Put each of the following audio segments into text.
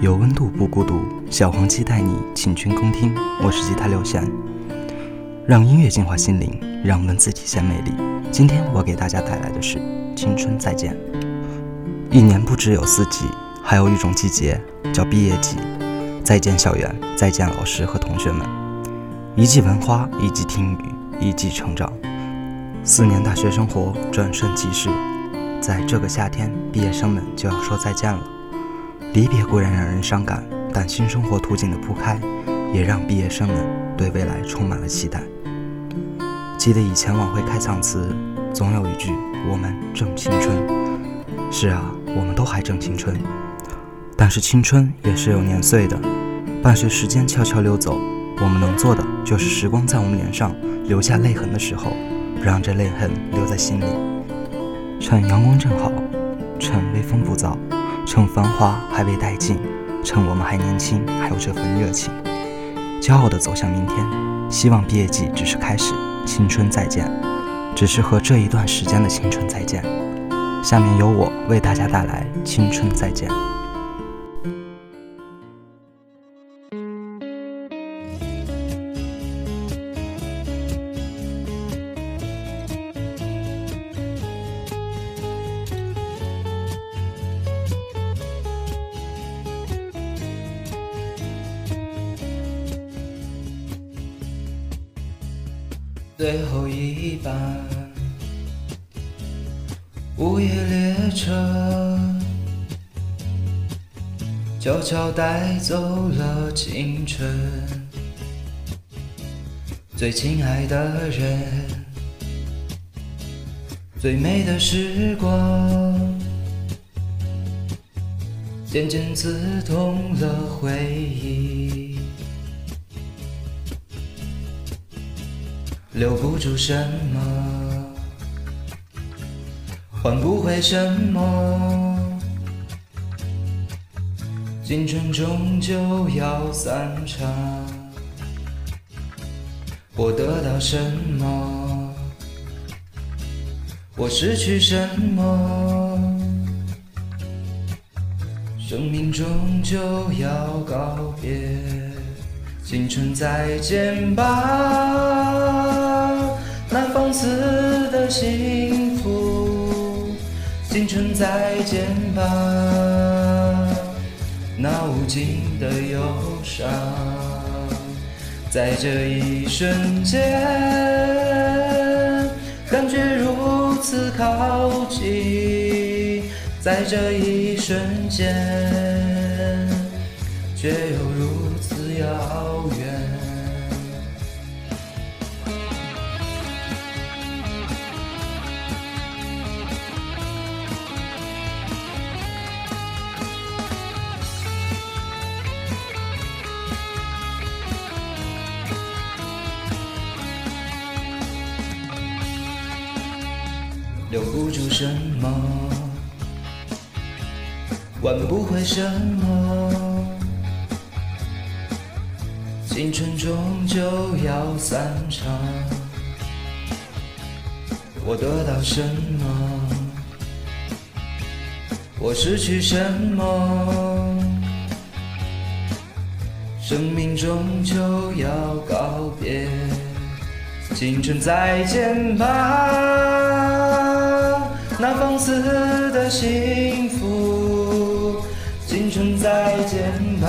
有温度不孤独，小黄鸡带你请君共听。我是吉他刘贤，让音乐净化心灵，让文字体现魅力。今天我给大家带来的是《青春再见》。一年不只有四季，还有一种季节叫毕业季。再见校园，再见老师和同学们。一季闻花，一季听雨，一季成长。四年大学生活转瞬即逝。在这个夏天，毕业生们就要说再见了。离别固然让人伤感，但新生活图景的铺开，也让毕业生们对未来充满了期待。记得以前晚会开场词，总有一句“我们正青春”。是啊，我们都还正青春，但是青春也是有年岁的。伴随时间悄悄溜走，我们能做的就是时光在我们脸上留下泪痕的时候，不让这泪痕留在心里。趁阳光正好，趁微风不燥，趁繁华还未殆尽，趁我们还年轻，还有这份热情，骄傲地走向明天。希望毕业季只是开始，青春再见，只是和这一段时间的青春再见。下面由我为大家带来《青春再见》。最后一班午夜列车，悄悄带走了青春。最亲爱的人，最美的时光，渐渐刺痛了回忆。留不住什么，换不回什么，青春终究要散场。我得到什么？我失去什么？生命终究要告别，青春再见吧。放肆的幸福，青春再见吧。那无尽的忧伤，在这一瞬间，感觉如此靠近，在这一瞬间，却又如此遥远。留不住什么，挽不回什么，青春终究要散场。我得到什么？我失去什么？生命终究要告别，青春再见吧。那放肆的幸福，青春再见吧。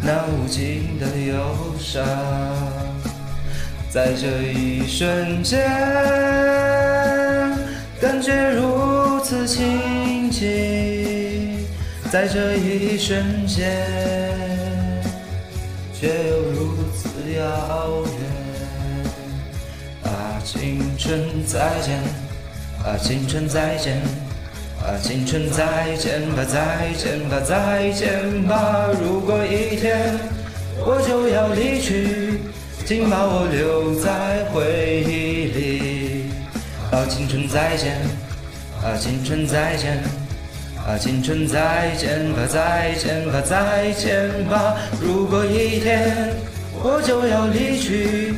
那无尽的忧伤，在这一瞬间，感觉如此亲近，在这一瞬间，却又如此遥远。青春再见，啊，青春再见，啊，青春再见吧，再见吧，再见吧。如果一天我就要离去，请把我留在回忆里。啊，青春再见，啊，青春再见，啊，青春再见吧，再见吧，再见吧。如果一天我就要离去。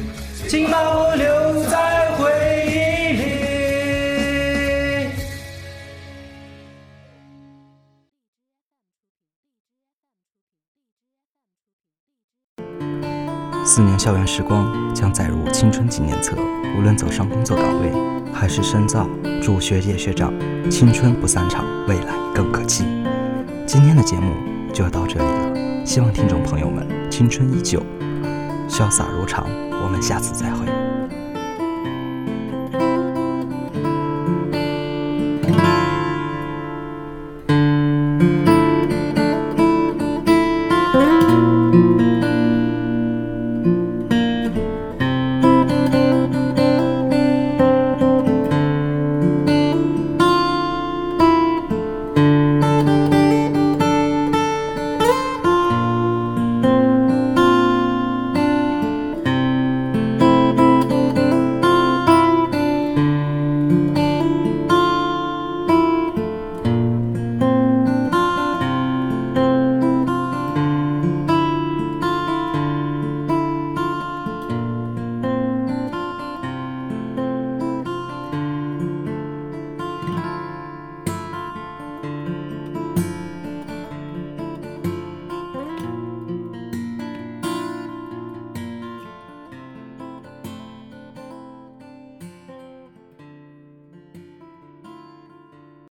请把我留在四年校园时光将载入青春纪念册，无论走上工作岗位还是深造，祝学姐学长青春不散场，未来更可期。今天的节目就要到这里了，希望听众朋友们青春依旧，潇洒如常。我们下次再会。